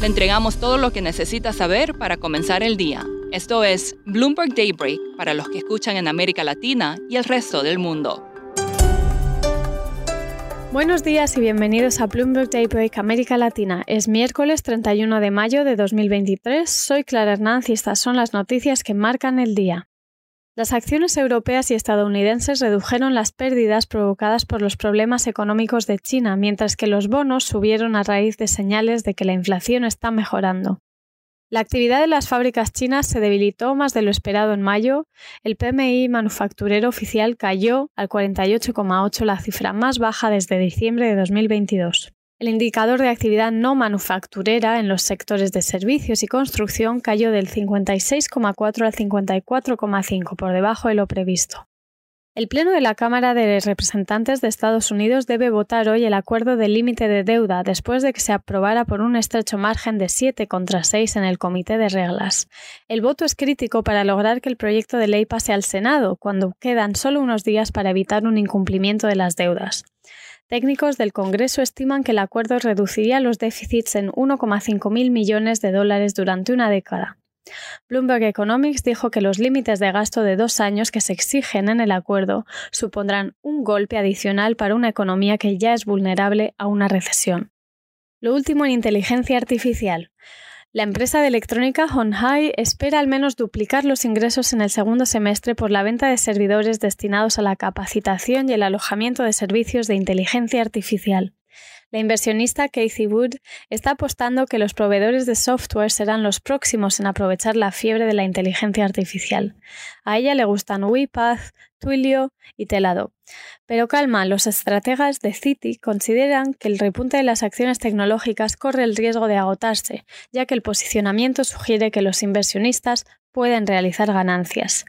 Le entregamos todo lo que necesita saber para comenzar el día. Esto es Bloomberg Daybreak para los que escuchan en América Latina y el resto del mundo. Buenos días y bienvenidos a Bloomberg Daybreak América Latina. Es miércoles 31 de mayo de 2023. Soy Clara Hernández y estas son las noticias que marcan el día. Las acciones europeas y estadounidenses redujeron las pérdidas provocadas por los problemas económicos de China, mientras que los bonos subieron a raíz de señales de que la inflación está mejorando. La actividad de las fábricas chinas se debilitó más de lo esperado en mayo. El PMI manufacturero oficial cayó al 48,8, la cifra más baja desde diciembre de 2022. El indicador de actividad no manufacturera en los sectores de servicios y construcción cayó del 56,4 al 54,5 por debajo de lo previsto. El Pleno de la Cámara de Representantes de Estados Unidos debe votar hoy el acuerdo de límite de deuda después de que se aprobara por un estrecho margen de 7 contra 6 en el Comité de Reglas. El voto es crítico para lograr que el proyecto de ley pase al Senado, cuando quedan solo unos días para evitar un incumplimiento de las deudas. Técnicos del Congreso estiman que el acuerdo reduciría los déficits en 1,5 mil millones de dólares durante una década. Bloomberg Economics dijo que los límites de gasto de dos años que se exigen en el acuerdo supondrán un golpe adicional para una economía que ya es vulnerable a una recesión. Lo último en inteligencia artificial. La empresa de electrónica Honhai espera al menos duplicar los ingresos en el segundo semestre por la venta de servidores destinados a la capacitación y el alojamiento de servicios de inteligencia artificial. La inversionista Casey Wood está apostando que los proveedores de software serán los próximos en aprovechar la fiebre de la inteligencia artificial. A ella le gustan WePath, Twilio y Telado. Pero calma, los estrategas de Citi consideran que el repunte de las acciones tecnológicas corre el riesgo de agotarse, ya que el posicionamiento sugiere que los inversionistas pueden realizar ganancias.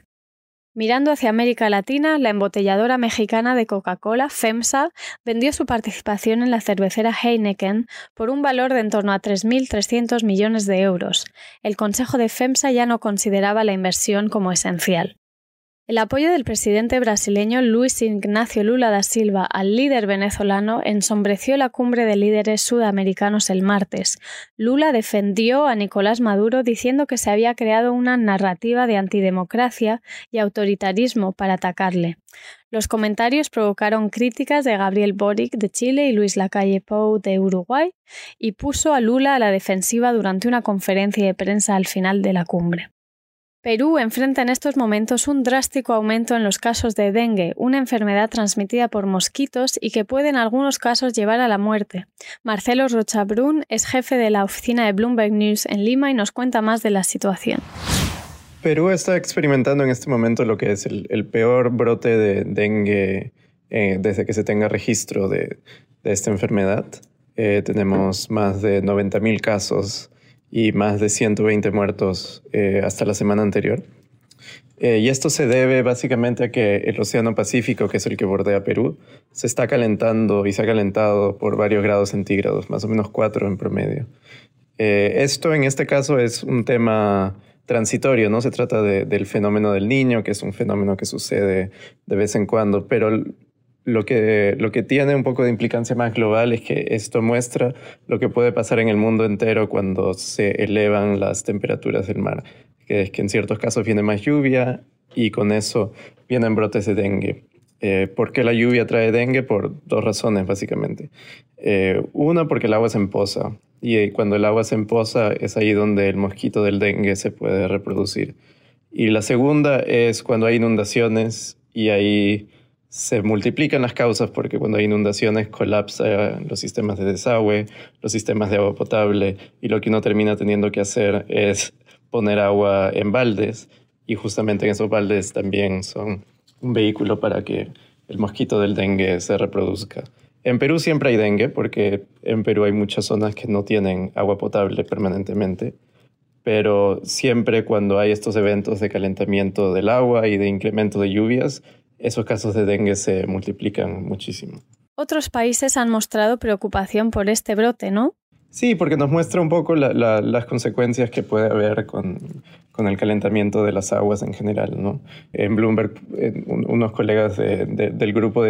Mirando hacia América Latina, la embotelladora mexicana de Coca-Cola, FEMSA, vendió su participación en la cervecera Heineken por un valor de en torno a 3.300 millones de euros. El Consejo de FEMSA ya no consideraba la inversión como esencial. El apoyo del presidente brasileño Luis Ignacio Lula da Silva al líder venezolano ensombreció la cumbre de líderes sudamericanos el martes. Lula defendió a Nicolás Maduro diciendo que se había creado una narrativa de antidemocracia y autoritarismo para atacarle. Los comentarios provocaron críticas de Gabriel Boric de Chile y Luis Lacalle Pou de Uruguay y puso a Lula a la defensiva durante una conferencia de prensa al final de la cumbre. Perú enfrenta en estos momentos un drástico aumento en los casos de dengue, una enfermedad transmitida por mosquitos y que puede en algunos casos llevar a la muerte. Marcelo Rochabrún es jefe de la oficina de Bloomberg News en Lima y nos cuenta más de la situación. Perú está experimentando en este momento lo que es el, peor brote de dengue eh, desde que se tenga registro de, esta enfermedad. Eh, tenemos más de 90.000 casos y más de 120 muertos eh, hasta la semana anterior. Eh, y esto se debe básicamente a que el Océano Pacífico, que es el que bordea Perú, se está calentando y se ha calentado por varios grados centígrados, más o menos cuatro en promedio. Eh, esto en este caso es un tema transitorio, no se trata del fenómeno del niño, que es un fenómeno que sucede de vez en cuando, pero lo que, lo que tiene un poco de implicancia más global es que esto muestra lo que puede pasar en el mundo entero cuando se elevan las temperaturas del mar, que es que en ciertos casos viene más lluvia y con eso vienen brotes de dengue. Eh, ¿Por qué la lluvia trae dengue? Por dos razones, básicamente. Eh, una, porque el agua se empoza. Y cuando el agua se empoza es ahí donde el mosquito del dengue se puede reproducir. Y la segunda es cuando hay inundaciones y ahí se multiplican las causas porque cuando hay inundaciones colapsan los sistemas de desagüe, los sistemas de agua potable y lo que uno termina teniendo que hacer es poner agua en baldes y justamente en esos baldes también son un vehículo para que el mosquito del dengue se reproduzca. En Perú siempre hay dengue porque en Perú hay muchas zonas que no tienen agua potable permanentemente, pero siempre cuando hay estos eventos de calentamiento del agua y de incremento de lluvias, esos casos de dengue se multiplican muchísimo. Otros países han mostrado preocupación por este brote, ¿no? Sí, porque nos muestra un poco las consecuencias que puede haber con, el calentamiento de las aguas en general. ¿no? En Bloomberg, unos colegas del grupo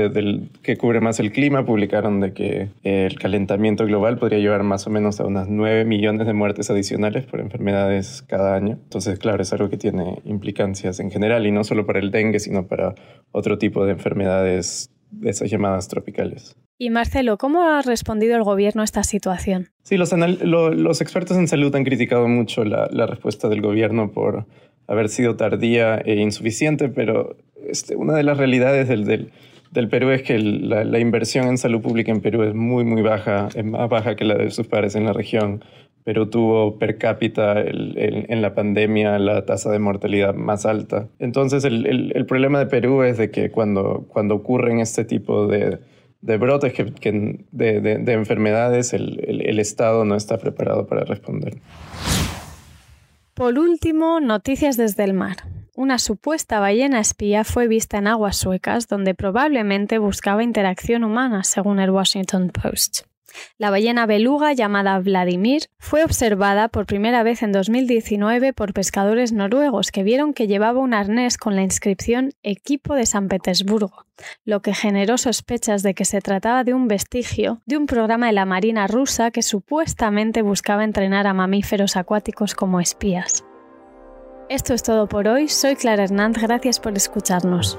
que cubre más el clima publicaron de que el calentamiento global podría llevar más o menos a unas 9 millones de muertes adicionales por enfermedades cada año. Entonces, claro, es algo que tiene implicancias en general y no solo para el dengue, sino para otro tipo de enfermedades de esas llamadas tropicales. Y Marcelo, ¿cómo ha respondido el gobierno a esta situación? Sí, los, los expertos en salud han criticado mucho la, respuesta del gobierno por haber sido tardía e insuficiente, pero este, una de las realidades del, del, Perú es que la, inversión en salud pública en Perú es muy, muy baja, es más baja que la de sus pares en la región. Perú tuvo per cápita en la pandemia la tasa de mortalidad más alta. Entonces, el, el, problema de Perú es de que cuando, cuando ocurren este tipo de de brotes que, de, enfermedades, el, Estado no está preparado para responder. Por último, noticias desde el mar. Una supuesta ballena espía fue vista en aguas suecas donde probablemente buscaba interacción humana, según el Washington Post. La ballena beluga llamada Vladimir fue observada por primera vez en 2019 por pescadores noruegos que vieron que llevaba un arnés con la inscripción Equipo de San Petersburgo, lo que generó sospechas de que se trataba de un vestigio de un programa de la Marina rusa que supuestamente buscaba entrenar a mamíferos acuáticos como espías. Esto es todo por hoy, soy Clara Hernández, gracias por escucharnos.